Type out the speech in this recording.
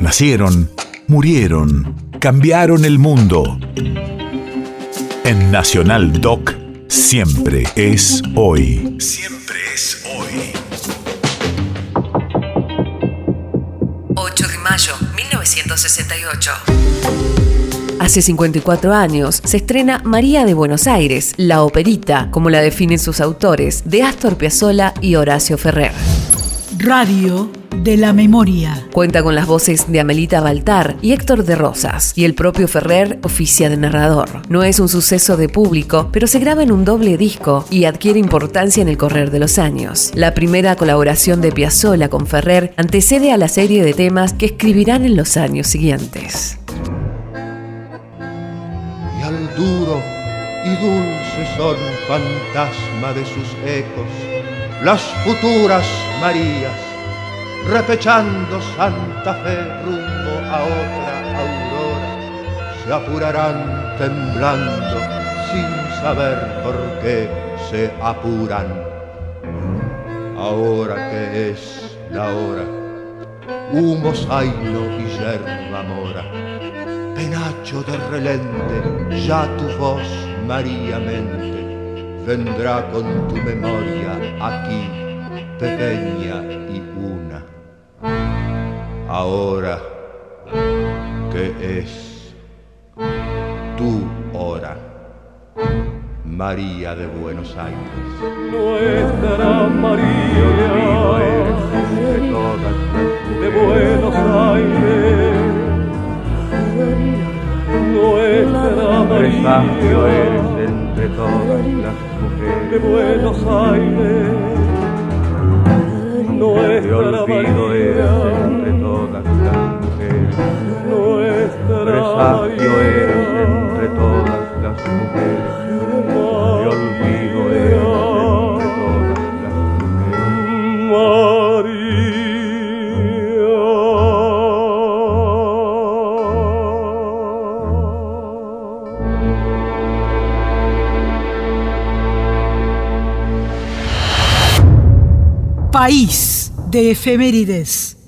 Nacieron, murieron, cambiaron el mundo. En Nacional Doc, siempre es hoy. Siempre es hoy. 8 de mayo 1968. Hace 54 años se estrena María de Buenos Aires, la operita, como la definen sus autores, de Astor Piazzolla y Horacio Ferrer. Radio de la memoria. Cuenta con las voces de Amelita Baltar y Héctor de Rosas, y el propio Ferrer oficia de narrador. No es un suceso de público, pero se graba en un doble disco y adquiere importancia en el correr de los años. La primera colaboración de Piazzolla con Ferrer antecede a la serie de temas que escribirán en los años siguientes. Y al duro y dulce son fantasma de sus ecos las futuras Marías, repechando Santa Fe rumbo a otra aurora, se apurarán temblando sin saber por qué se apuran. Ahora que es la hora, humo zaino y yerba mora, penacho de relente, ya tu voz, María mente vendrá con tu memoria aquí, pequeña y una. Ahora que es tu hora, María de Buenos Aires. Nuestra María de todas de Buenos Aires. Nuestra María eres todas las de Buenos Aires. Nuestra olvido eres entre todas las mujeres. Nuestra País de efemérides.